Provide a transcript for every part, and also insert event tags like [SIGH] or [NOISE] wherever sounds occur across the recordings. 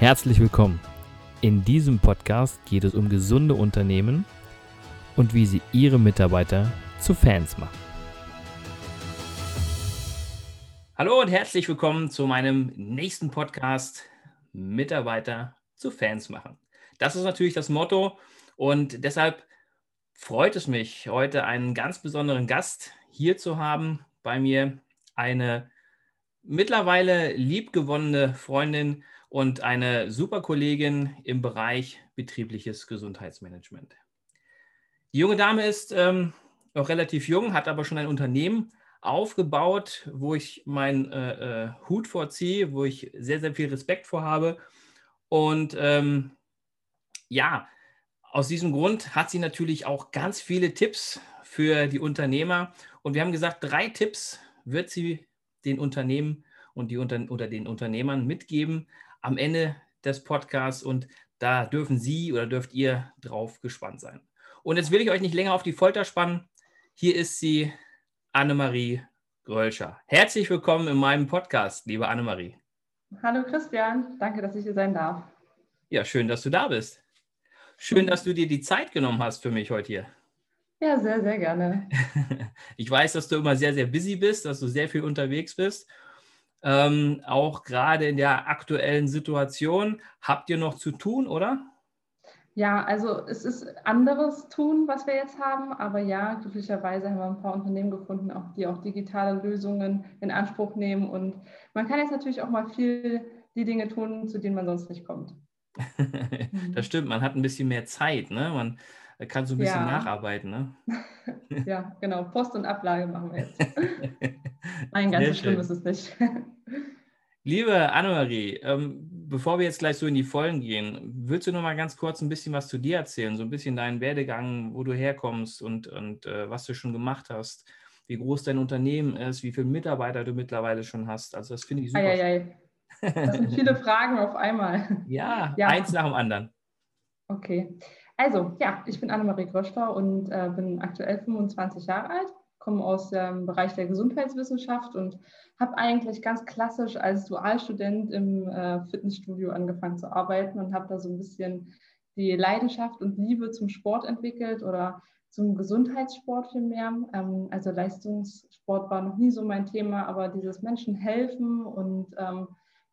Herzlich willkommen. In diesem Podcast geht es um gesunde Unternehmen und wie sie ihre Mitarbeiter zu Fans machen. Hallo und herzlich willkommen zu meinem nächsten Podcast Mitarbeiter zu Fans machen. Das ist natürlich das Motto und deshalb freut es mich, heute einen ganz besonderen Gast hier zu haben. Bei mir eine mittlerweile liebgewonnene Freundin und eine super Kollegin im Bereich betriebliches Gesundheitsmanagement. Die junge Dame ist ähm, noch relativ jung, hat aber schon ein Unternehmen aufgebaut, wo ich meinen äh, äh, Hut vorziehe, wo ich sehr, sehr viel Respekt vor habe. Und ähm, ja, aus diesem Grund hat sie natürlich auch ganz viele Tipps für die Unternehmer. Und wir haben gesagt, drei Tipps wird sie den Unternehmen und die unter, oder den Unternehmern mitgeben, am Ende des Podcasts und da dürfen Sie oder dürft ihr drauf gespannt sein. Und jetzt will ich euch nicht länger auf die Folter spannen. Hier ist sie, Annemarie Grölscher. Herzlich willkommen in meinem Podcast, liebe Annemarie. Hallo Christian, danke, dass ich hier sein darf. Ja, schön, dass du da bist. Schön, dass du dir die Zeit genommen hast für mich heute hier. Ja, sehr, sehr gerne. [LAUGHS] Ich weiß, dass du immer sehr, sehr busy bist, dass du sehr viel unterwegs bist ähm, auch gerade in der aktuellen Situation. Habt ihr noch zu tun, oder? Ja, also es ist anderes tun, was wir jetzt haben, aber ja, glücklicherweise haben wir ein paar Unternehmen gefunden, auch die auch digitale Lösungen in Anspruch nehmen und man kann jetzt natürlich auch mal viel die Dinge tun, zu denen man sonst nicht kommt. [LAUGHS] das stimmt, man hat ein bisschen mehr Zeit, ne? Man kann so ein bisschen ja. nacharbeiten, ne? [LAUGHS] ja, genau. Post und Ablage machen wir jetzt. [LAUGHS] Nein, ganz so schlimm ist es nicht. Liebe Annemarie, ähm, bevor wir jetzt gleich so in die Vollen gehen, würdest du noch mal ganz kurz ein bisschen was zu dir erzählen? So ein bisschen deinen Werdegang, wo du herkommst und, und äh, was du schon gemacht hast, wie groß dein Unternehmen ist, wie viele Mitarbeiter du mittlerweile schon hast. Also das finde ich super. Ei, ei, ei. Das sind viele [LAUGHS] Fragen auf einmal. Ja, ja, eins nach dem anderen. Okay. Also, ja, ich bin Annemarie Gröschler und äh, bin aktuell 25 Jahre alt komme aus dem Bereich der Gesundheitswissenschaft und habe eigentlich ganz klassisch als Dualstudent im äh, Fitnessstudio angefangen zu arbeiten und habe da so ein bisschen die Leidenschaft und Liebe zum Sport entwickelt oder zum Gesundheitssport vielmehr. Ähm, also Leistungssport war noch nie so mein Thema, aber dieses Menschen helfen und ähm,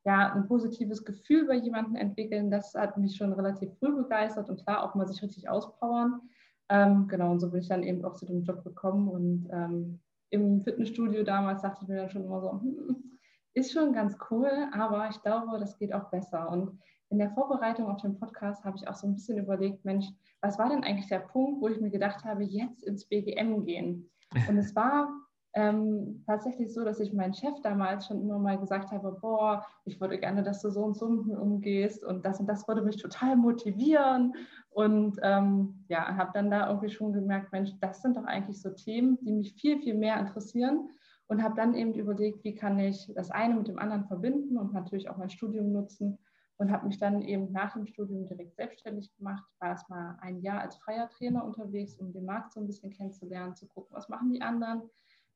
ja, ein positives Gefühl bei jemandem entwickeln, das hat mich schon relativ früh begeistert und klar auch mal sich richtig auspowern. Ähm, genau, und so bin ich dann eben auch zu dem Job gekommen. Und ähm, im Fitnessstudio damals dachte ich mir dann schon immer so, hm, ist schon ganz cool, aber ich glaube, das geht auch besser. Und in der Vorbereitung auf den Podcast habe ich auch so ein bisschen überlegt, Mensch, was war denn eigentlich der Punkt, wo ich mir gedacht habe, jetzt ins BGM gehen? Und es war ähm, tatsächlich so, dass ich meinen Chef damals schon immer mal gesagt habe, boah, ich würde gerne, dass du so und so mit mir umgehst und das und das würde mich total motivieren. Und ähm, ja, habe dann da irgendwie schon gemerkt, Mensch, das sind doch eigentlich so Themen, die mich viel, viel mehr interessieren. Und habe dann eben überlegt, wie kann ich das eine mit dem anderen verbinden und natürlich auch mein Studium nutzen. Und habe mich dann eben nach dem Studium direkt selbstständig gemacht, war erstmal ein Jahr als freier Trainer unterwegs, um den Markt so ein bisschen kennenzulernen, zu gucken, was machen die anderen,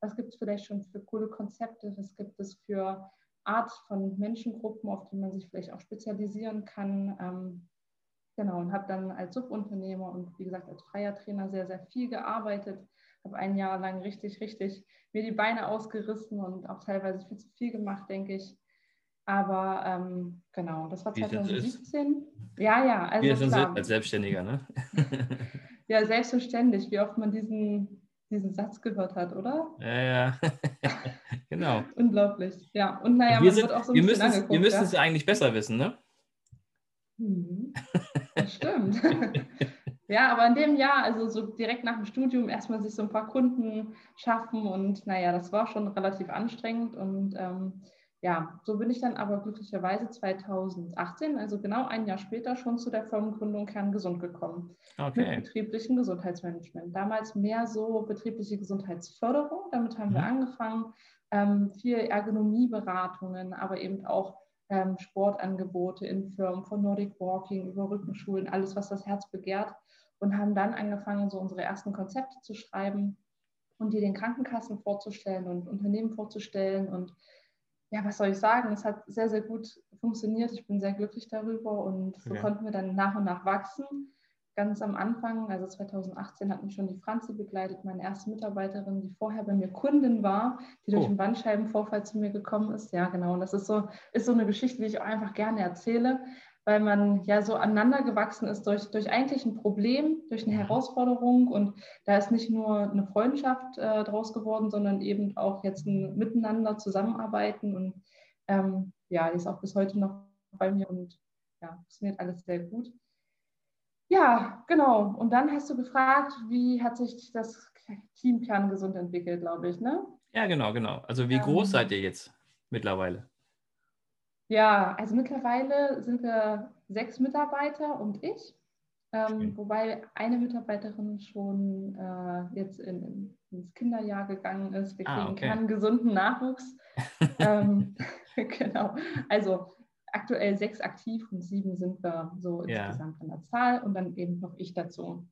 was gibt es vielleicht schon für coole Konzepte, was gibt es für Art von Menschengruppen, auf die man sich vielleicht auch spezialisieren kann. Ähm, genau, und habe dann als Subunternehmer und wie gesagt als freier Trainer sehr, sehr viel gearbeitet. Habe ein Jahr lang richtig, richtig mir die Beine ausgerissen und auch teilweise viel zu viel gemacht, denke ich. Aber ähm, genau, das war 2017. Ja, ja, also. Wie das klar. als Selbstständiger, ne? [LAUGHS] ja, selbstverständlich, wie oft man diesen diesen Satz gehört hat, oder? Ja, ja. [LAUGHS] genau. Unglaublich. Ja, und naja, und wir man sind, wird auch so ein wir bisschen angeguckt. Wir müssen es ja eigentlich besser wissen, ne? Mhm. Das stimmt. [LAUGHS] ja, aber in dem Jahr, also so direkt nach dem Studium, erstmal sich so ein paar Kunden schaffen und naja, das war schon relativ anstrengend und ähm, ja, so bin ich dann aber glücklicherweise 2018, also genau ein Jahr später, schon zu der Firmengründung Kerngesund gekommen. Okay. Mit betrieblichem Gesundheitsmanagement. Damals mehr so betriebliche Gesundheitsförderung. Damit haben mhm. wir angefangen. Ähm, viel Ergonomieberatungen, aber eben auch ähm, Sportangebote in Firmen von Nordic Walking über Rückenschulen, alles, was das Herz begehrt. Und haben dann angefangen, so unsere ersten Konzepte zu schreiben und die den Krankenkassen vorzustellen und Unternehmen vorzustellen und ja, was soll ich sagen? Es hat sehr, sehr gut funktioniert. Ich bin sehr glücklich darüber und so okay. konnten wir dann nach und nach wachsen. Ganz am Anfang, also 2018, hat mich schon die Franzi begleitet, meine erste Mitarbeiterin, die vorher bei mir Kundin war, die durch oh. einen Bandscheibenvorfall zu mir gekommen ist. Ja, genau. Und das ist so, ist so eine Geschichte, die ich auch einfach gerne erzähle, weil man ja so aneinander gewachsen ist durch, durch eigentlich ein Problem, durch eine mhm. Herausforderung. Und da ist nicht nur eine Freundschaft äh, draus geworden, sondern eben auch jetzt ein Miteinander zusammenarbeiten. Und ähm, ja, die ist auch bis heute noch bei mir und ja, funktioniert alles sehr gut. Ja, genau. Und dann hast du gefragt, wie hat sich das Team kerngesund entwickelt, glaube ich, ne? Ja, genau, genau. Also wie groß ähm, seid ihr jetzt mittlerweile? Ja, also mittlerweile sind wir sechs Mitarbeiter und ich, ähm, wobei eine Mitarbeiterin schon äh, jetzt in, ins Kinderjahr gegangen ist. Wir ah, kriegen ah, okay. keinen gesunden Nachwuchs. [LAUGHS] ähm, [LAUGHS] genau. Also aktuell sechs aktiv und sieben sind wir so ja. insgesamt an der Zahl und dann eben noch ich dazu.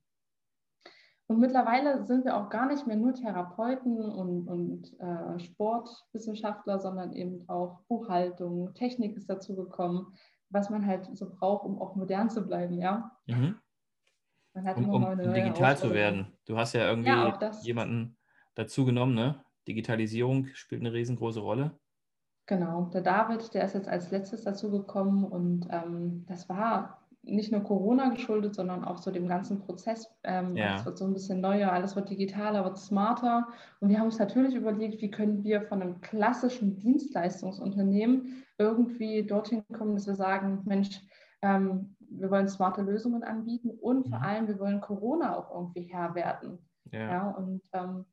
Und mittlerweile sind wir auch gar nicht mehr nur Therapeuten und, und äh, Sportwissenschaftler, sondern eben auch Buchhaltung, Technik ist dazu gekommen, was man halt so braucht, um auch modern zu bleiben, ja. Mhm. um, um, digital zu werden. Du hast ja irgendwie ja, jemanden dazu genommen, ne? Digitalisierung spielt eine riesengroße Rolle. Genau, der David, der ist jetzt als letztes dazu gekommen und ähm, das war nicht nur Corona geschuldet, sondern auch so dem ganzen Prozess. Ähm, ja. Es wird so ein bisschen neuer, alles wird digitaler, wird smarter. Und wir haben uns natürlich überlegt, wie können wir von einem klassischen Dienstleistungsunternehmen irgendwie dorthin kommen, dass wir sagen, Mensch, ähm, wir wollen smarte Lösungen anbieten und mhm. vor allem, wir wollen Corona auch irgendwie Herr werden. Ja. ja und ähm,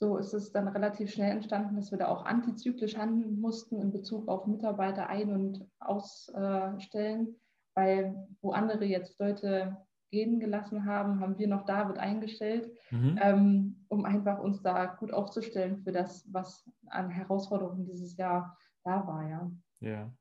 so ist es dann relativ schnell entstanden, dass wir da auch antizyklisch handeln mussten in Bezug auf Mitarbeiter ein- und ausstellen weil wo andere jetzt Leute gehen gelassen haben, haben wir noch David eingestellt, mhm. ähm, um einfach uns da gut aufzustellen für das, was an Herausforderungen dieses Jahr da war, ja. Ja.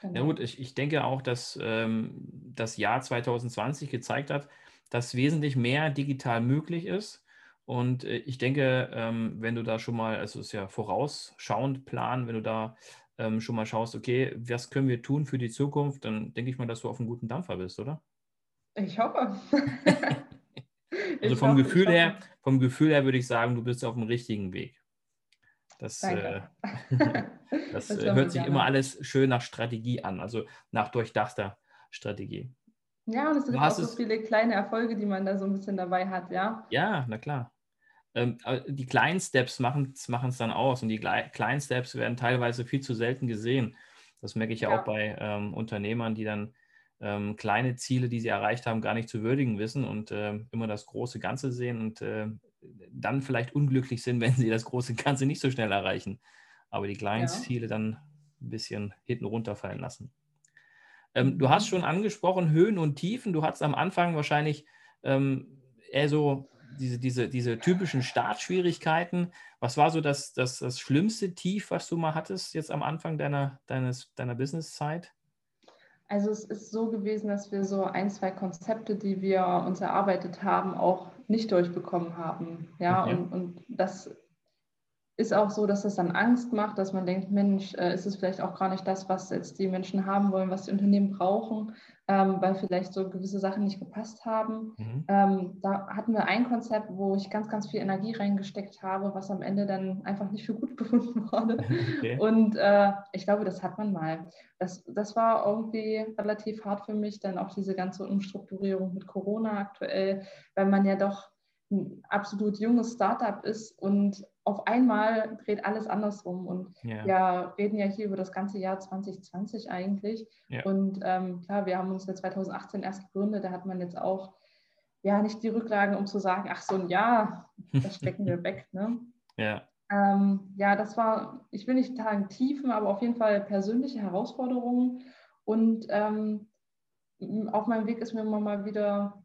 Genau. Ja gut, ich, ich denke auch, dass ähm, das Jahr 2020 gezeigt hat, dass wesentlich mehr digital möglich ist. Und äh, ich denke, ähm, wenn du da schon mal, also es ist ja vorausschauend planen, wenn du da ähm, schon mal schaust, okay, was können wir tun für die Zukunft, dann denke ich mal, dass du auf einem guten Dampfer bist, oder? Ich hoffe. [LAUGHS] [LAUGHS] also vom hoffe, Gefühl her, vom Gefühl her würde ich sagen, du bist auf dem richtigen Weg. Das, äh, [LAUGHS] das, das äh, hört sich immer alles schön nach Strategie an, also nach durchdachter Strategie. Ja, und es sind auch so viele kleine Erfolge, die man da so ein bisschen dabei hat, ja. Ja, na klar ähm, die kleinen Steps machen es dann aus und die kleinen Steps werden teilweise viel zu selten gesehen. Das merke ich ja, ja. auch bei ähm, Unternehmern, die dann ähm, kleine Ziele, die sie erreicht haben, gar nicht zu würdigen wissen und äh, immer das große Ganze sehen und äh, dann vielleicht unglücklich sind, [LAUGHS] wenn sie das große Ganze nicht so schnell erreichen. Aber die kleinen ja. Ziele dann ein bisschen hinten runterfallen lassen. Ähm, du hast mhm. schon angesprochen, Höhen und Tiefen. Du hattest am Anfang wahrscheinlich ähm, eher so diese, diese, diese typischen Startschwierigkeiten. Was war so das, das, das schlimmste Tief, was du mal hattest jetzt am Anfang deiner, deines, deiner Businesszeit? Also es ist so gewesen, dass wir so ein, zwei Konzepte, die wir uns erarbeitet haben, auch nicht durchbekommen haben. Ja, okay. und, und das ist auch so, dass das dann Angst macht, dass man denkt, Mensch, äh, ist es vielleicht auch gar nicht das, was jetzt die Menschen haben wollen, was die Unternehmen brauchen, ähm, weil vielleicht so gewisse Sachen nicht gepasst haben. Mhm. Ähm, da hatten wir ein Konzept, wo ich ganz, ganz viel Energie reingesteckt habe, was am Ende dann einfach nicht für gut [LAUGHS] befunden wurde. [LAUGHS] Okay. Und äh, ich glaube, das hat man mal. Das, das war irgendwie relativ hart für mich, dann auch diese ganze Umstrukturierung mit Corona aktuell, weil man ja doch ein absolut junges Startup ist und auf einmal dreht alles andersrum. Und ja. wir reden ja hier über das ganze Jahr 2020 eigentlich. Ja. Und ähm, klar, wir haben uns ja 2018 erst gegründet, da hat man jetzt auch ja nicht die Rücklagen, um zu sagen, ach so ein Jahr, [LAUGHS] das stecken wir weg. Ne? Ja. Ähm, ja, das war, ich will nicht sagen Tiefen, aber auf jeden Fall persönliche Herausforderungen. Und ähm, auf meinem Weg ist mir immer mal wieder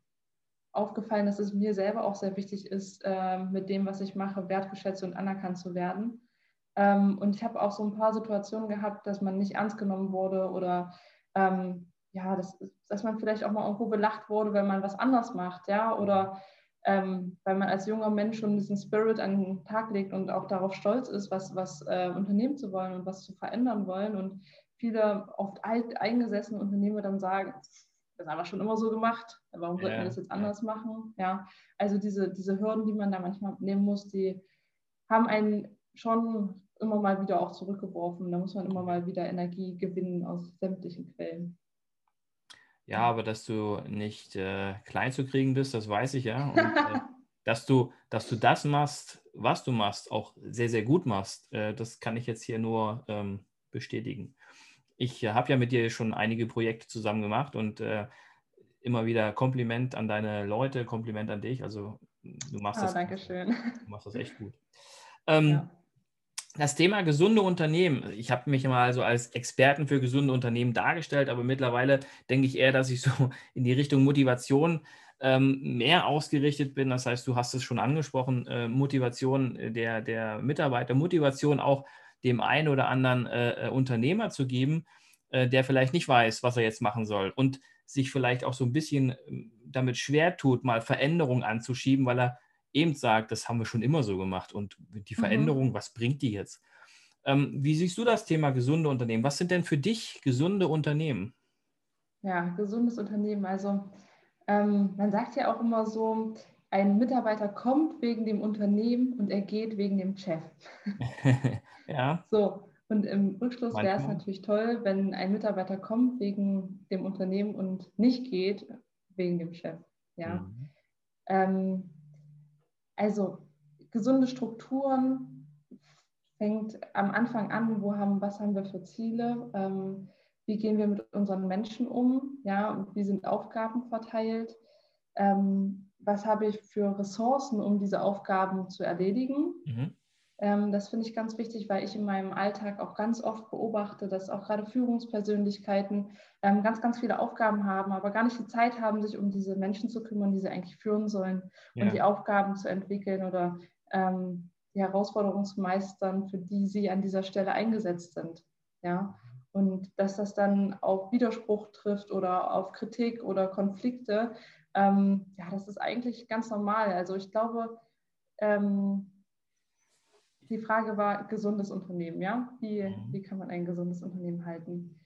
aufgefallen, dass es mir selber auch sehr wichtig ist, äh, mit dem, was ich mache, wertgeschätzt und anerkannt zu werden. Ähm, und ich habe auch so ein paar Situationen gehabt, dass man nicht ernst genommen wurde oder ähm, ja, das, dass man vielleicht auch mal irgendwo belacht wurde, wenn man was anders macht, ja, oder ähm, weil man als junger Mensch schon diesen Spirit an den Tag legt und auch darauf stolz ist, was, was äh, unternehmen zu wollen und was zu verändern wollen. Und viele oft alt eingesessene Unternehmer dann sagen, das haben wir schon immer so gemacht, warum sollten ja, wir das jetzt anders ja. machen? Ja, also diese, diese Hürden, die man da manchmal nehmen muss, die haben einen schon immer mal wieder auch zurückgeworfen. Da muss man immer mal wieder Energie gewinnen aus sämtlichen Quellen. Ja, aber dass du nicht äh, klein zu kriegen bist, das weiß ich ja. Und, äh, [LAUGHS] dass, du, dass du das machst, was du machst, auch sehr, sehr gut machst, äh, das kann ich jetzt hier nur ähm, bestätigen. Ich äh, habe ja mit dir schon einige Projekte zusammen gemacht und äh, immer wieder Kompliment an deine Leute, Kompliment an dich. Also du machst, ah, das, du machst das echt gut. Ähm, ja das Thema gesunde Unternehmen. Ich habe mich mal so als Experten für gesunde Unternehmen dargestellt, aber mittlerweile denke ich eher, dass ich so in die Richtung Motivation ähm, mehr ausgerichtet bin. Das heißt, du hast es schon angesprochen, äh, Motivation der, der Mitarbeiter, Motivation auch dem einen oder anderen äh, äh Unternehmer zu geben, äh, der vielleicht nicht weiß, was er jetzt machen soll und sich vielleicht auch so ein bisschen ähm, damit schwer tut, mal Veränderungen anzuschieben, weil er eben sagt, das haben wir schon immer so gemacht und die mhm. Veränderung, mhm. was bringt die jetzt? Ähm, wie siehst du das Thema gesunde Unternehmen? Was sind denn für dich gesunde Unternehmen? Ja, gesundes Unternehmen. Also ähm, man sagt ja auch immer so, ein Mitarbeiter kommt wegen dem Unternehmen und er geht wegen dem Chef. [LAUGHS] ja. So, und im Rückschluss wäre es natürlich toll, wenn ein Mitarbeiter kommt wegen dem Unternehmen und nicht geht wegen dem Chef. Ja. Mhm. Ähm, also gesunde Strukturen fängt am Anfang an, wo haben, was haben wir für Ziele, ähm, wie gehen wir mit unseren Menschen um, ja, wie sind Aufgaben verteilt, ähm, was habe ich für Ressourcen, um diese Aufgaben zu erledigen. Mhm. Ähm, das finde ich ganz wichtig, weil ich in meinem Alltag auch ganz oft beobachte, dass auch gerade Führungspersönlichkeiten ähm, ganz, ganz viele Aufgaben haben, aber gar nicht die Zeit haben, sich um diese Menschen zu kümmern, die sie eigentlich führen sollen ja. und die Aufgaben zu entwickeln oder ähm, die Herausforderungen zu meistern, für die sie an dieser Stelle eingesetzt sind. Ja? Und dass das dann auf Widerspruch trifft oder auf Kritik oder Konflikte, ähm, ja, das ist eigentlich ganz normal. Also ich glaube, ähm, die Frage war gesundes Unternehmen, ja? Wie, mhm. wie kann man ein gesundes Unternehmen halten?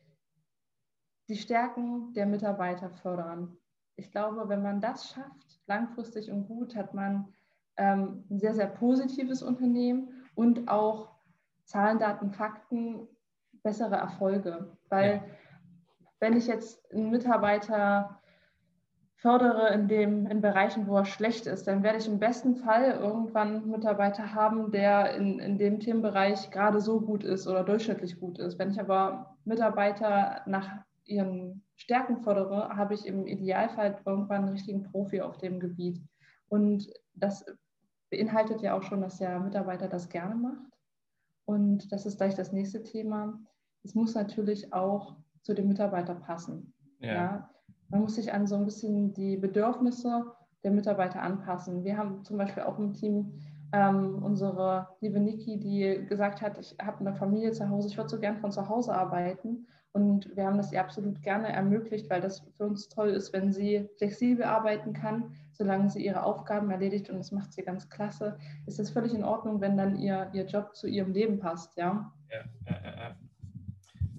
Die Stärken der Mitarbeiter fördern. Ich glaube, wenn man das schafft, langfristig und gut, hat man ähm, ein sehr, sehr positives Unternehmen und auch Zahlen, Daten, Fakten, bessere Erfolge. Weil ja. wenn ich jetzt einen Mitarbeiter fördere in, dem, in Bereichen, wo er schlecht ist, dann werde ich im besten Fall irgendwann einen Mitarbeiter haben, der in, in dem Themenbereich gerade so gut ist oder durchschnittlich gut ist. Wenn ich aber Mitarbeiter nach ihren Stärken fördere, habe ich im Idealfall irgendwann einen richtigen Profi auf dem Gebiet. Und das beinhaltet ja auch schon, dass der Mitarbeiter das gerne macht. Und das ist gleich das nächste Thema. Es muss natürlich auch zu dem Mitarbeiter passen. Ja. ja man muss sich an so ein bisschen die Bedürfnisse der Mitarbeiter anpassen. Wir haben zum Beispiel auch im Team ähm, unsere liebe Niki, die gesagt hat, ich habe eine Familie zu Hause, ich würde so gern von zu Hause arbeiten. Und wir haben das ihr absolut gerne ermöglicht, weil das für uns toll ist, wenn sie flexibel arbeiten kann, solange sie ihre Aufgaben erledigt und das macht sie ganz klasse. Ist das völlig in Ordnung, wenn dann ihr, ihr Job zu ihrem Leben passt, ja? Ja, ja, ja,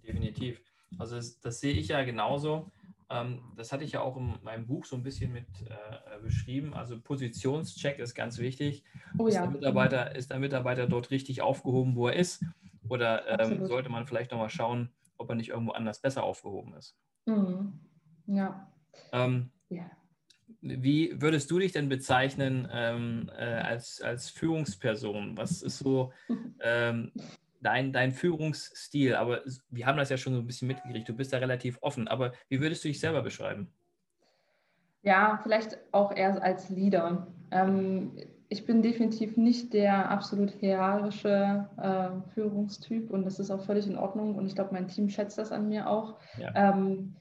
definitiv. Also das, das sehe ich ja genauso. Ähm, das hatte ich ja auch in meinem Buch so ein bisschen mit äh, beschrieben. Also Positionscheck ist ganz wichtig. Oh, ist, ja. der Mitarbeiter, ist der Mitarbeiter dort richtig aufgehoben, wo er ist? Oder ähm, sollte man vielleicht nochmal schauen, ob er nicht irgendwo anders besser aufgehoben ist? Mhm. Ja. Ähm, ja. Wie würdest du dich denn bezeichnen ähm, äh, als, als Führungsperson? Was ist so [LAUGHS] ähm, dein, dein Führungsstil, aber wir haben das ja schon so ein bisschen mitgekriegt, du bist da relativ offen, aber wie würdest du dich selber beschreiben? Ja, vielleicht auch eher als Leader. Ähm, ich bin definitiv nicht der absolut hierarchische äh, Führungstyp und das ist auch völlig in Ordnung und ich glaube, mein Team schätzt das an mir auch. Ja. Ähm,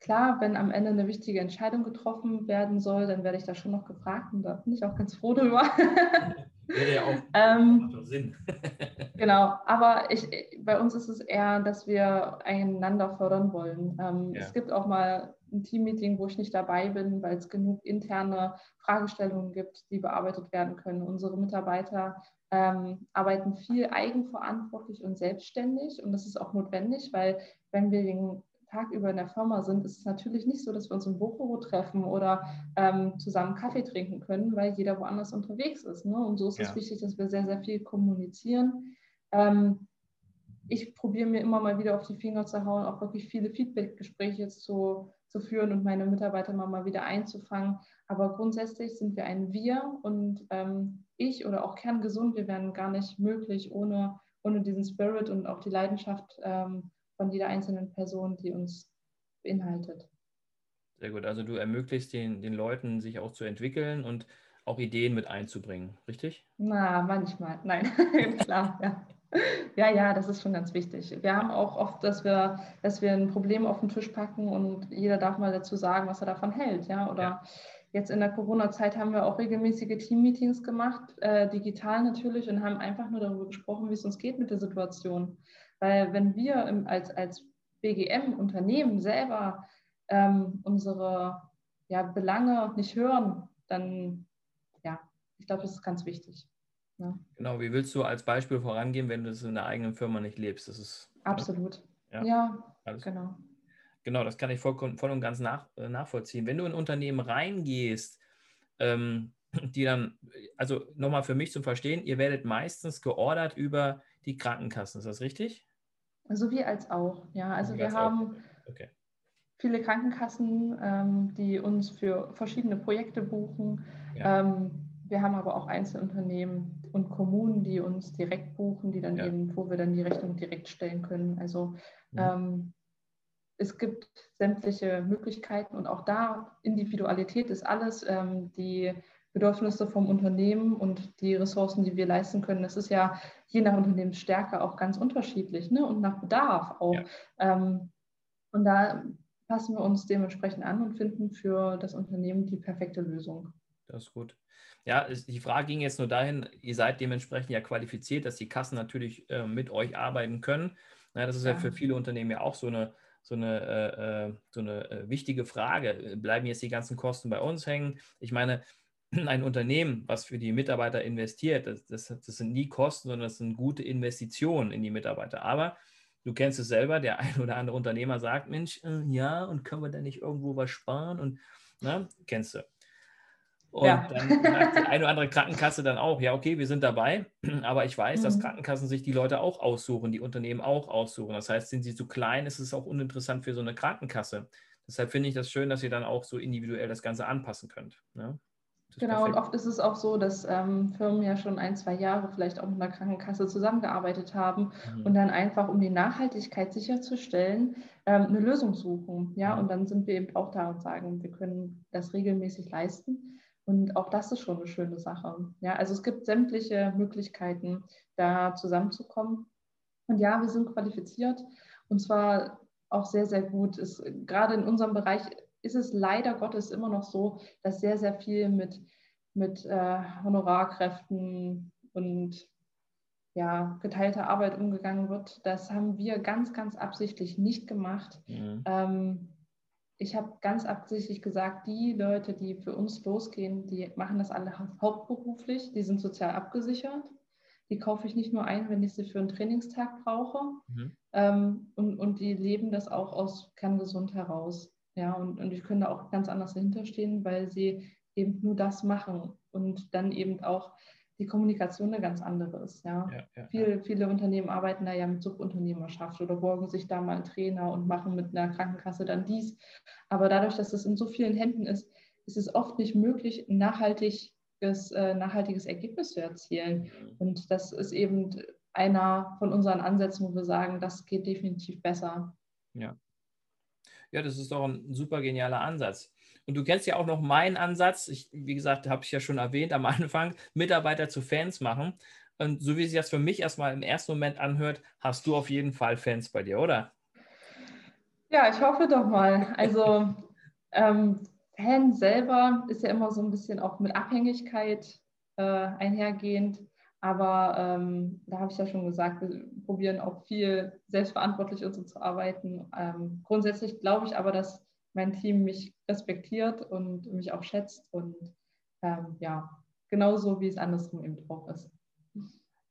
klar, wenn am Ende eine wichtige Entscheidung getroffen werden soll, dann werde ich da schon noch gefragt und da bin ich auch ganz froh drüber. [LAUGHS] Wäre ja auch ähm, Sinn. [LAUGHS] genau, aber ich, bei uns ist es eher, dass wir einander fördern wollen. Ähm, ja. Es gibt auch mal ein Teammeeting, wo ich nicht dabei bin, weil es genug interne Fragestellungen gibt, die bearbeitet werden können. Unsere Mitarbeiter ähm, arbeiten viel eigenverantwortlich und selbstständig und das ist auch notwendig, weil wenn wir den Tag über in der Firma sind, ist es natürlich nicht so, dass wir uns im Büro treffen oder ähm, zusammen Kaffee trinken können, weil jeder woanders unterwegs ist. Ne? Und so ist ja. es wichtig, dass wir sehr, sehr viel kommunizieren. Ähm, ich probiere mir immer mal wieder auf die Finger zu hauen, auch wirklich viele Feedback-Gespräche zu, zu führen und meine Mitarbeiter mal, mal wieder einzufangen. Aber grundsätzlich sind wir ein Wir und ähm, ich oder auch kerngesund, wir wären gar nicht möglich ohne, ohne diesen Spirit und auch die Leidenschaft ähm, von jeder einzelnen Person, die uns beinhaltet. Sehr gut. Also du ermöglichst den, den Leuten, sich auch zu entwickeln und auch Ideen mit einzubringen, richtig? Na, manchmal. Nein, [LAUGHS] klar, ja. Ja, ja, das ist schon ganz wichtig. Wir haben auch oft, dass wir, dass wir ein Problem auf den Tisch packen und jeder darf mal dazu sagen, was er davon hält. Ja? Oder ja. jetzt in der Corona-Zeit haben wir auch regelmäßige Team-Meetings gemacht, äh, digital natürlich, und haben einfach nur darüber gesprochen, wie es uns geht mit der Situation. Weil wenn wir im, als, als BGM-Unternehmen selber ähm, unsere ja, Belange nicht hören, dann ja, ich glaube, das ist ganz wichtig. Ne? Genau, wie willst du als Beispiel vorangehen, wenn du es in der eigenen Firma nicht lebst? Das ist ne? absolut. Ja, ja genau. Genau, das kann ich voll, voll und ganz nach, äh, nachvollziehen. Wenn du in ein Unternehmen reingehst, ähm, die dann, also nochmal für mich zum Verstehen, ihr werdet meistens geordert über die Krankenkassen, ist das richtig? So wie als auch, ja. Also wir haben okay. viele Krankenkassen, ähm, die uns für verschiedene Projekte buchen. Ja. Ähm, wir haben aber auch Einzelunternehmen und Kommunen, die uns direkt buchen, die dann ja. eben, wo wir dann die Rechnung direkt stellen können. Also mhm. ähm, es gibt sämtliche Möglichkeiten und auch da Individualität ist alles. Ähm, die Bedürfnisse vom Unternehmen und die Ressourcen, die wir leisten können, das ist ja je nach Unternehmensstärke auch ganz unterschiedlich ne? und nach Bedarf auch. Ja. Ähm, und da passen wir uns dementsprechend an und finden für das Unternehmen die perfekte Lösung. Das ist gut. Ja, die Frage ging jetzt nur dahin, ihr seid dementsprechend ja qualifiziert, dass die Kassen natürlich äh, mit euch arbeiten können. Ja, das ist ja. ja. für viele Unternehmen ja auch so eine, so eine, äh, äh so eine äh, wichtige Frage. Bleiben jetzt die ganzen Kosten bei uns hängen? Ich meine, [CLEARS THROAT] ein Unternehmen, was für die Mitarbeiter investiert, das, das, das sind nie Kosten, sondern das sind gute Investitionen in die Mitarbeiter. Aber du kennst es selber, der [LAUGHS] ein oder andere Unternehmer sagt, Mensch, äh, ja, und können wir da nicht irgendwo was sparen? Und na, ne, kennst du. Und ja. dann sagt die eine oder andere Krankenkasse dann auch, ja, okay, wir sind dabei, [CLEARS THROAT] aber ich weiß, mhm. dass Krankenkassen sich die Leute auch aussuchen, die Unternehmen auch aussuchen. Das heißt, sind sie zu klein, ist es auch uninteressant für so eine Krankenkasse. Deshalb finde ich das schön, dass ihr dann auch so individuell das Ganze anpassen könnt. Ne? Genau, perfekt. und oft ist es auch so, dass ähm, Firmen ja schon ein, zwei Jahre vielleicht auch mit einer Krankenkasse zusammengearbeitet haben mhm. und dann einfach, um die Nachhaltigkeit sicherzustellen, ähm, eine Lösung suchen. Ja, mhm. und dann sind wir eben auch da und sagen, wir können das regelmäßig leisten. Und auch das ist schon eine schöne Sache. Ja, also es gibt sämtliche Möglichkeiten, da zusammenzukommen. Und ja, wir sind qualifiziert und zwar auch sehr, sehr gut. Es, gerade in unserem Bereich ist es leider Gottes immer noch so, dass sehr, sehr viel mit, mit äh, Honorarkräften und ja, geteilter Arbeit umgegangen wird. Das haben wir ganz, ganz absichtlich nicht gemacht. Mhm. Ähm, ich habe ganz absichtlich gesagt, die Leute, die für uns losgehen, die machen das alle hauptberuflich, die sind sozial abgesichert. Die kaufe ich nicht nur ein, wenn ich sie für einen Trainingstag brauche. Mhm. Ähm, und, und die leben das auch aus kerngesund heraus. Ja, und, und ich könnte auch ganz anders dahinter stehen, weil sie eben nur das machen und dann eben auch die Kommunikation eine ganz andere ist. Ja. ja, ja viele, viele Unternehmen arbeiten da ja mit Subunternehmerschaft oder borgen sich da mal einen Trainer und machen mit einer Krankenkasse dann dies. Aber dadurch, dass es in so vielen Händen ist, ist es oft nicht möglich, ein nachhaltiges, äh, nachhaltiges Ergebnis zu erzielen. Mhm. Und das ist eben einer von unseren Ansätzen, wo wir sagen, das geht definitiv besser. Ja, ja, das ist doch ein super genialer Ansatz. Und du kennst ja auch noch meinen Ansatz, ich, wie gesagt, habe ich ja schon erwähnt am [LAUGHS] Anfang, Mitarbeiter zu Fans machen. Und so wie sich das für mich erstmal im ersten Moment anhört, hast du auf jeden Fall Fans bei dir, oder? Ja, ich hoffe doch mal. Also [LAUGHS] ähm, Fan selber ist ja immer so ein bisschen auch mit Abhängigkeit äh, einhergehend. Aber ähm, da habe ich ja schon gesagt, wir probieren auch viel selbstverantwortlich und so zu arbeiten. Ähm, grundsätzlich glaube ich aber, dass mein Team mich respektiert und mich auch schätzt und ähm, ja, genauso wie es andersrum eben auch ist.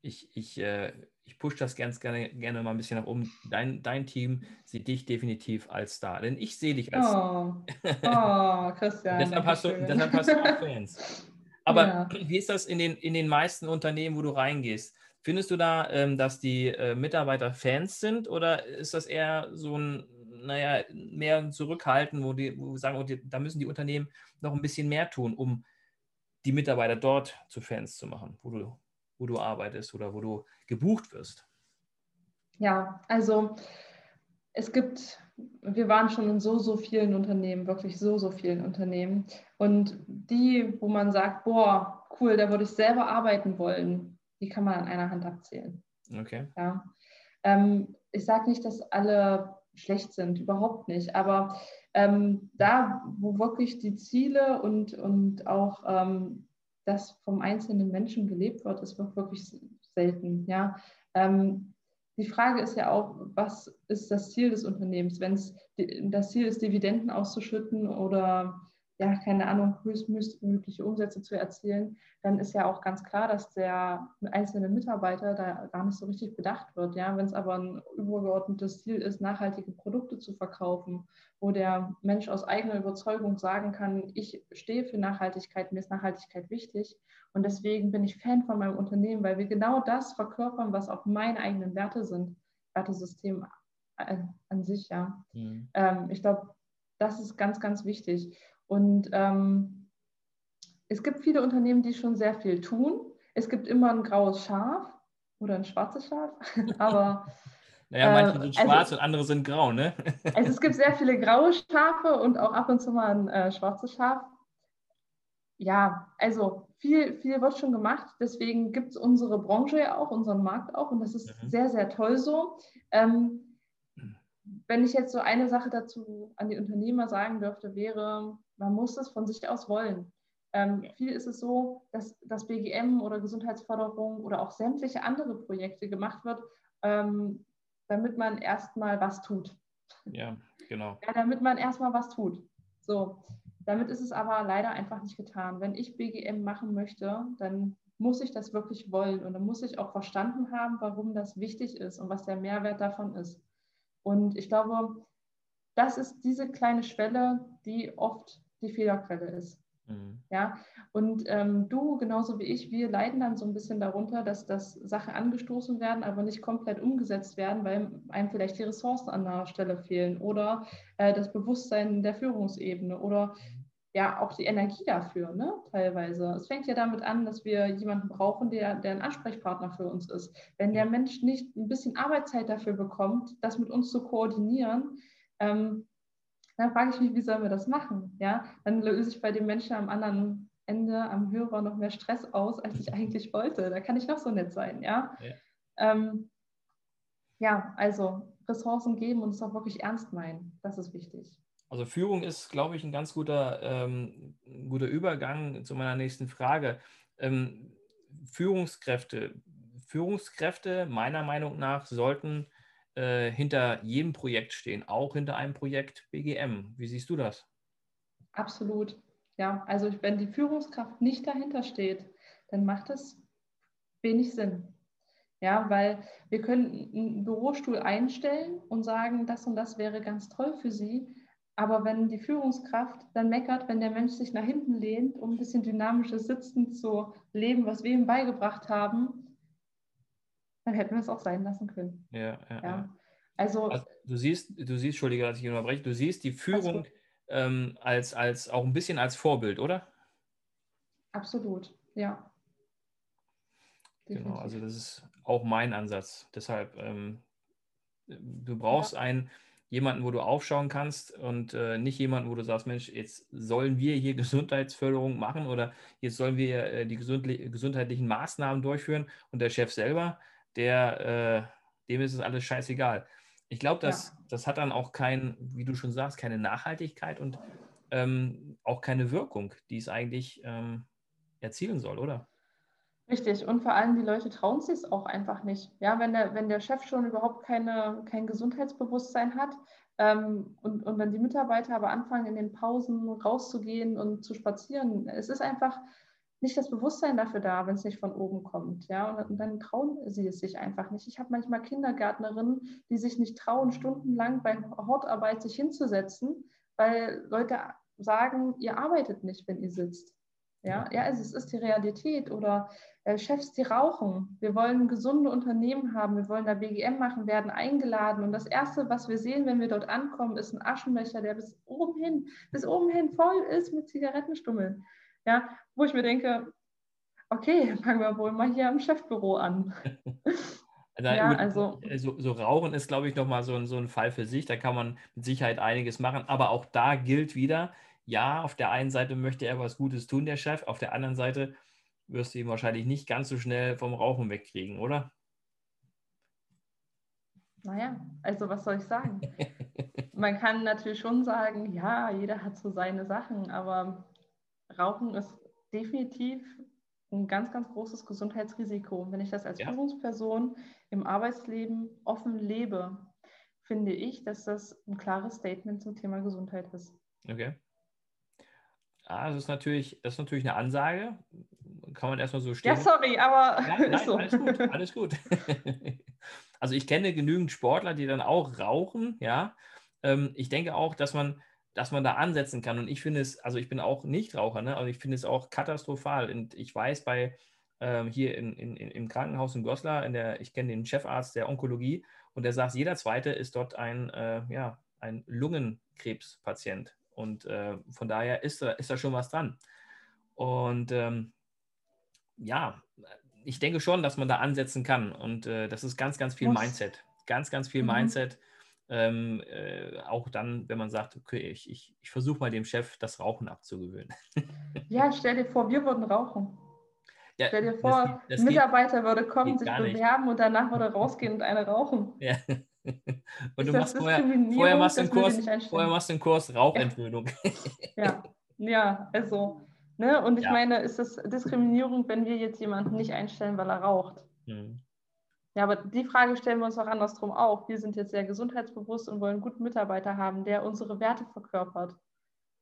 Ich, ich, äh, ich pushe das ganz gerne, gerne mal ein bisschen nach oben. Dein, dein Team sieht dich definitiv als Star, denn ich sehe dich als Oh, [LAUGHS] oh Christian. deshalb, hast du, deshalb hast du auch Fans. [LAUGHS] Aber ja. wie ist das in den, in den meisten Unternehmen, wo du reingehst? Findest du da, ähm, dass die äh, Mitarbeiter Fans sind oder ist das eher so ein, naja, mehr ein Zurückhalten, wo die wo wir sagen, oh, da müssen die Unternehmen noch ein bisschen mehr tun, um die Mitarbeiter dort zu Fans zu machen, wo du, wo du arbeitest oder wo du gebucht wirst? Ja, also es gibt, wir waren schon in so, so vielen Unternehmen, wirklich so, so vielen Unternehmen. Und die, wo man sagt, boah, cool, da würde ich selber arbeiten wollen, die kann man an einer Hand abzählen. Okay. Ja. Ähm, ich sage nicht, dass alle schlecht sind, überhaupt nicht. Aber ähm, da, wo wirklich die Ziele und, und auch ähm, das vom einzelnen Menschen gelebt wird, ist wirklich selten. Ja. Ähm, die Frage ist ja auch, was ist das Ziel des Unternehmens? Wenn es das Ziel ist, Dividenden auszuschütten oder ja, keine Ahnung, höchstmögliche Umsätze zu erzielen, dann ist ja auch ganz klar, dass der einzelne Mitarbeiter da gar nicht so richtig bedacht wird. Ja? Wenn es aber ein übergeordnetes Ziel ist, nachhaltige Produkte zu verkaufen, wo der Mensch aus eigener Überzeugung sagen kann, ich stehe für Nachhaltigkeit, mir ist Nachhaltigkeit wichtig und deswegen bin ich Fan von meinem Unternehmen, weil wir genau das verkörpern, was auch meine eigenen Werte sind, Wertesystem an sich, ja. Mhm. Ähm, ich glaube, das ist ganz, ganz wichtig. Und ähm, es gibt viele Unternehmen, die schon sehr viel tun. Es gibt immer ein graues Schaf oder ein schwarzes Schaf, [LAUGHS] aber [LAUGHS] naja, manche sind äh, also, schwarz und andere sind grau, ne? [LAUGHS] also es gibt sehr viele graue Schafe und auch ab und zu mal ein äh, schwarzes Schaf. Ja, also viel, viel wird schon gemacht. Deswegen gibt es unsere Branche ja auch, unseren Markt auch. Und das ist mhm. sehr, sehr toll so. Ähm, wenn ich jetzt so eine Sache dazu an die Unternehmer sagen dürfte, wäre, man muss es von sich aus wollen. Ähm, viel ist es so, dass das BGM oder Gesundheitsförderung oder auch sämtliche andere Projekte gemacht wird, ähm, damit man erstmal was tut. Ja, genau. Ja, damit man erstmal was tut. So, damit ist es aber leider einfach nicht getan. Wenn ich BGM machen möchte, dann muss ich das wirklich wollen und dann muss ich auch verstanden haben, warum das wichtig ist und was der Mehrwert davon ist. Und ich glaube, das ist diese kleine Schwelle, die oft die Fehlerquelle ist. Mhm. Ja, und ähm, du, genauso wie ich, wir leiden dann so ein bisschen darunter, dass das Sachen angestoßen werden, aber nicht komplett umgesetzt werden, weil einem vielleicht die Ressourcen an der Stelle fehlen oder äh, das Bewusstsein der Führungsebene oder ja auch die Energie dafür, ne, teilweise. Es fängt ja damit an, dass wir jemanden brauchen, der, der ein Ansprechpartner für uns ist. Wenn der Mensch nicht ein bisschen Arbeitszeit dafür bekommt, das mit uns zu koordinieren, ähm, dann frage ich mich, wie sollen wir das machen? Ja, dann löse ich bei dem Menschen am anderen Ende, am Hörer noch mehr Stress aus, als ich eigentlich wollte. Da kann ich noch so nett sein, ja. Ja, ähm, ja also Ressourcen geben und es auch wirklich ernst meinen. Das ist wichtig. Also Führung ist, glaube ich, ein ganz guter, ähm, guter Übergang zu meiner nächsten Frage. Ähm, Führungskräfte. Führungskräfte, meiner Meinung nach, sollten äh, hinter jedem Projekt stehen, auch hinter einem Projekt BGM. Wie siehst du das? Absolut. Ja, also wenn die Führungskraft nicht dahinter steht, dann macht es wenig Sinn. Ja, weil wir können einen Bürostuhl einstellen und sagen, das und das wäre ganz toll für Sie. Aber wenn die Führungskraft dann meckert, wenn der Mensch sich nach hinten lehnt, um ein bisschen dynamisches Sitzen zu leben, was wir ihm beigebracht haben, dann hätten wir es auch sein lassen können. Ja, ja. ja. Also, also, du siehst, du siehst, Entschuldige, dass ich unterbreche, du siehst die Führung ähm, als, als auch ein bisschen als Vorbild, oder? Absolut, ja. Definitiv. Genau, also das ist auch mein Ansatz. Deshalb, ähm, du brauchst ja. einen jemanden, wo du aufschauen kannst und äh, nicht jemanden, wo du sagst, Mensch, jetzt sollen wir hier [LAUGHS] Gesundheitsförderung machen oder jetzt sollen wir äh, die gesundheitlichen Maßnahmen durchführen und der Chef selber der, äh, dem ist es alles scheißegal. Ich glaube, das, ja. das hat dann auch kein, wie du schon sagst, keine Nachhaltigkeit und ähm, auch keine Wirkung, die es eigentlich ähm, erzielen soll, oder? Richtig, und vor allem die Leute trauen sich es auch einfach nicht. Ja, wenn der, wenn der Chef schon überhaupt keine, kein Gesundheitsbewusstsein hat ähm, und, und dann die Mitarbeiter aber anfangen, in den Pausen rauszugehen und zu spazieren, es ist einfach nicht das Bewusstsein dafür da, wenn es nicht von oben kommt. Ja, und, und dann trauen sie es sich einfach nicht. Ich habe manchmal Kindergärtnerinnen, die sich nicht trauen, stundenlang bei Hortarbeit sich hinzusetzen, weil Leute sagen, ihr arbeitet nicht, wenn ihr sitzt. Ja, ja also es ist die Realität. Oder Chefs, die rauchen. Wir wollen gesunde Unternehmen haben, wir wollen da BGM machen, werden eingeladen. Und das Erste, was wir sehen, wenn wir dort ankommen, ist ein Aschenbecher, der bis oben hin, bis oben hin voll ist mit Zigarettenstummeln. Ja, wo ich mir denke, okay, [LAUGHS] fangen wir wohl mal hier am Chefbüro an. [LAUGHS] Also, ja, also so, so, Rauchen ist, glaube ich, nochmal so, so ein Fall für sich. Da kann man mit Sicherheit einiges machen. Aber auch da gilt wieder, ja, auf der einen Seite möchte er was Gutes tun, der Chef. Auf der anderen Seite wirst du ihn wahrscheinlich nicht ganz so schnell vom Rauchen wegkriegen, oder? Naja, also was soll ich sagen? [LAUGHS] Man kann natürlich schon sagen, ja, jeder hat so seine Sachen, aber Rauchen ist definitiv ein ganz, ganz großes Gesundheitsrisiko. Und wenn ich das als ja. Führungsperson im Arbeitsleben offen lebe, finde ich, dass das ein klares Statement zum Thema Gesundheit ist. Okay. Ah, das ist natürlich, das ist natürlich eine Ansage. Kann man erstmal so stehen. Ja, sorry, aber ja, [LAUGHS] nein, so. alles gut, alles gut. [LAUGHS] also ich kenne genügend Sportler, die dann auch rauchen, ja. Ähm, ich denke auch, dass man, dass man da ansetzen kann. Und ich finde es, also ich bin auch Nichtraucher, ne? aber ich finde es auch katastrophal. Und ich weiß bei ähm, hier in, in, im Krankenhaus in Goslar, in der, ich kenne den Chefarzt der Onkologie und der sagt, jeder zweite ist dort ein, äh, ja, ein Lungenkrebspatient. Und äh, von daher ist da, ist da schon was dran. Und ähm, ja, ich denke schon, dass man da ansetzen kann. Und äh, das ist ganz, ganz viel Muss. Mindset. Ganz, ganz viel mhm. Mindset. Ähm, äh, auch dann, wenn man sagt, okay, ich, ich, ich versuche mal dem Chef das Rauchen abzugewöhnen. [LAUGHS] ja, stell dir vor, wir würden rauchen. Ja, stell dir vor, das, das ein Mitarbeiter geht, würde kommen, sich bewerben nicht. und danach würde [LAUGHS] rausgehen und eine rauchen. Ja. [LAUGHS] Und du machst vorher, vorher, machst den Kurs, vorher machst du den Kurs Rauchentwöhnung. Ja, ja also, ne? und ich ja. meine, ist das Diskriminierung, wenn wir jetzt jemanden nicht einstellen, weil er raucht? Hm. Ja, aber die Frage stellen wir uns auch andersrum auch. Wir sind jetzt sehr gesundheitsbewusst und wollen einen guten Mitarbeiter haben, der unsere Werte verkörpert.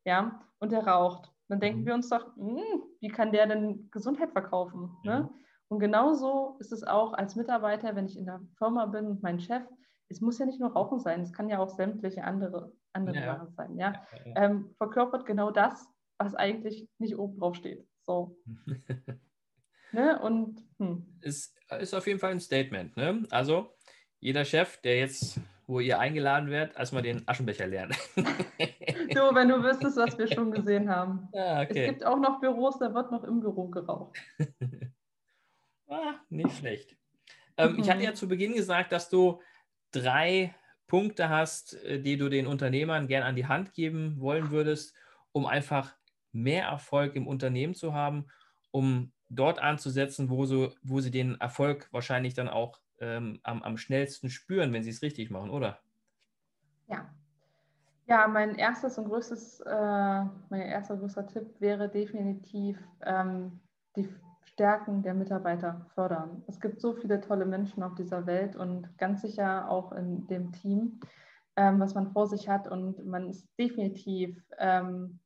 Ja, und der raucht. Dann denken mhm. wir uns doch, hm, wie kann der denn Gesundheit verkaufen? Ne? Mhm. Und genauso ist es auch als Mitarbeiter, wenn ich in der Firma bin und mein Chef, es muss ja nicht nur Rauchen sein, es kann ja auch sämtliche andere, andere ja. Sachen sein. Ja? ja, ja. Ähm, verkörpert genau das, was eigentlich nicht oben drauf steht. So. [LAUGHS] ne? Und hm. ist, ist auf jeden Fall ein Statement. Ne? Also jeder Chef, der jetzt, wo ihr eingeladen werdet, erstmal den Aschenbecher lernen. [LAUGHS] du, wenn du wüsstest, was wir schon gesehen haben. [LAUGHS] Ah, okay. Es gibt auch noch Büros, da wird noch im Büro geraucht. ah, nicht schlecht. Ähm, ich hatte ja zu Beginn gesagt, dass du drei Punkte hast, äh, die du den Unternehmern gern an die Hand geben wollen würdest, um einfach mehr Erfolg im Unternehmen zu haben, um dort anzusetzen, wo, so, wo sie den Erfolg wahrscheinlich dann auch ähm, am, am schnellsten spüren, wenn sie es richtig machen, oder? Ja. Ja, mein erstes und größtes, äh, mein erster größter Tipp wäre definitiv ähm, die Stärken der Mitarbeiter fördern. Es gibt so viele tolle Menschen auf dieser Welt und ganz sicher auch in dem Team, ähm, was man vor sich hat. Und man ist definitiv ähm,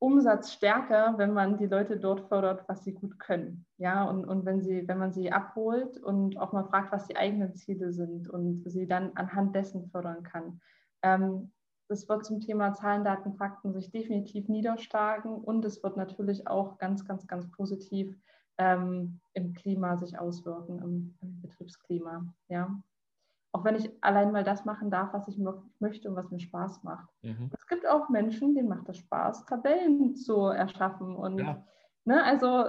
umsatzstärker, wenn man die Leute dort fördert, was sie gut können. Ja, und, und wenn, sie, wenn man sie abholt und auch mal fragt, was die eigenen Ziele sind und sie dann anhand dessen fördern kann. Ähm, es wird zum Thema Zahlen, Daten, Fakten sich definitiv niederschlagen und es wird natürlich auch ganz, ganz, ganz positiv ähm, im Klima sich auswirken, im, im, Betriebsklima. Ja. Auch wenn ich allein mal das machen darf, was ich möchte und was mir Spaß macht. Mhm. Es gibt auch Menschen, denen macht das Spaß, Tabellen zu erschaffen. Und ja. ne, also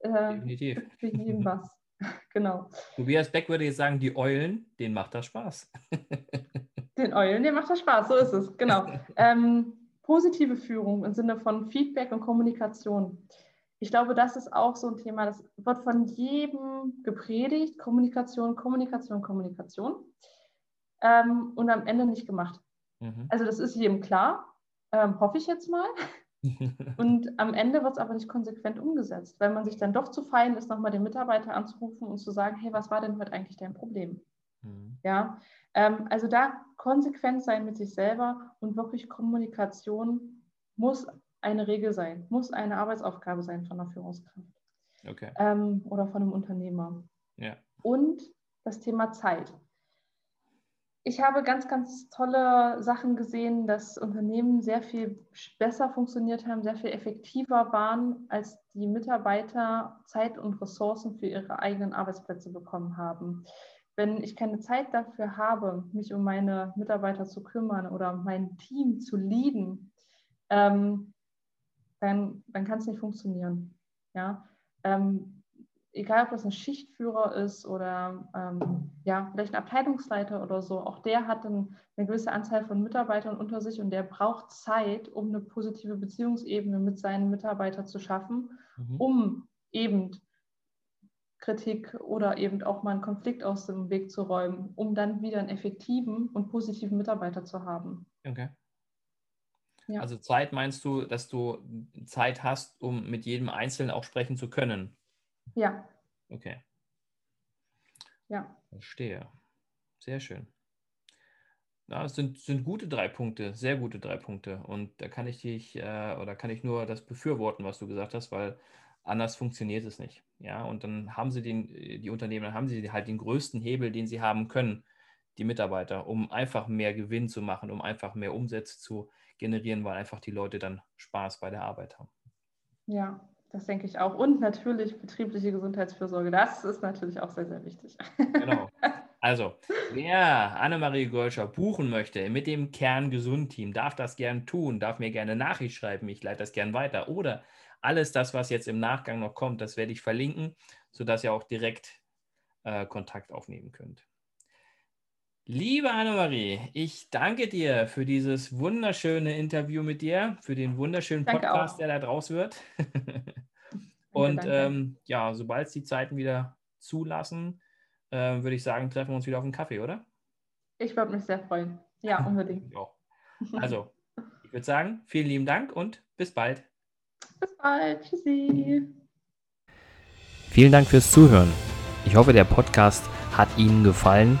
äh, Definitiv. für jeden [LAUGHS] was. [LAUGHS] genau. Tobias Beck würde jetzt sagen, die Eulen, denen macht das Spaß. [LAUGHS] Den Eulen, denen macht das Spaß, so ist es, genau. ähm, positive Führung im Sinne von Feedback und Kommunikation. Ich glaube, das ist auch so ein Thema, das wird von jedem gepredigt, Kommunikation, Kommunikation, Kommunikation ähm, und am Ende nicht gemacht. Mhm. Also das ist jedem klar, ähm, hoffe ich jetzt mal. [LAUGHS] Und am Ende wird es aber nicht konsequent umgesetzt, weil man sich dann doch zu fein ist, nochmal den Mitarbeiter anzurufen und zu sagen, hey, was war denn heute eigentlich dein Problem? Mhm. Ja, ähm, also da konsequent sein mit sich selber und wirklich Kommunikation muss eine Regel sein, muss eine Arbeitsaufgabe sein von der Führungskraft okay. ähm, oder von einem Unternehmer. Ja. Und das Thema Zeit. Ich habe ganz, ganz tolle Sachen gesehen, dass Unternehmen sehr viel besser funktioniert haben, sehr viel effektiver waren, als die Mitarbeiter Zeit und Ressourcen für ihre eigenen Arbeitsplätze bekommen haben. Wenn ich keine Zeit dafür habe, mich um meine Mitarbeiter zu kümmern oder mein Team zu leaden, ähm, dann, dann kann es nicht funktionieren. Ja? Ähm, egal ob das ein Schichtführer ist oder ähm, ja, vielleicht ein Abteilungsleiter oder so, auch der hat dann eine gewisse Anzahl von Mitarbeitern unter sich und der braucht Zeit, um eine positive Beziehungsebene mit seinen Mitarbeitern zu schaffen, mhm. um eben Kritik oder eben auch mal einen Konflikt aus dem Weg zu räumen, um dann wieder einen effektiven und positiven Mitarbeiter zu haben. Okay. Ja. Also Zeit meinst du, dass du Zeit hast, um mit jedem Einzelnen auch sprechen zu können? Ja. Okay. Ja. Verstehe. Sehr schön. Ja, es sind, sind gute drei Punkte, sehr gute drei Punkte. Und da kann ich dich äh, oder kann ich nur das befürworten, was du gesagt hast, weil anders funktioniert es nicht. Ja, und dann haben sie den, die Unternehmen, dann haben sie halt den größten Hebel, den sie haben können, die Mitarbeiter, um einfach mehr Gewinn zu machen, um einfach mehr Umsätze zu generieren, weil einfach die Leute dann Spaß bei der Arbeit haben. Ja, das denke ich auch. Und natürlich betriebliche Gesundheitsfürsorge. Das ist natürlich auch sehr, sehr wichtig. Genau. [LAUGHS] Also, wer Annemarie Golscher buchen möchte mit dem Kern Gesund Team, darf das gern tun, darf mir gerne Nachricht schreiben. Ich leite das gern weiter. Oder alles das, was jetzt im Nachgang noch kommt, das werde ich verlinken, sodass ihr auch direkt äh, Kontakt aufnehmen könnt. Liebe Annemarie, ich danke dir für dieses wunderschöne Interview mit dir, für den wunderschönen Podcast, der da draus wird. [LAUGHS] Und ähm, ja, sobald es die Zeiten wieder zulassen, äh, würde ich sagen, treffen wir uns wieder auf einen Kaffee, oder? Ich würde mich sehr freuen. Ja, [LAUGHS] unbedingt. ja. Also, ich würde sagen, vielen lieben Dank und bis bald. Bis bald. Tschüssi. Vielen Dank fürs Zuhören. Ich hoffe, der Podcast hat Ihnen gefallen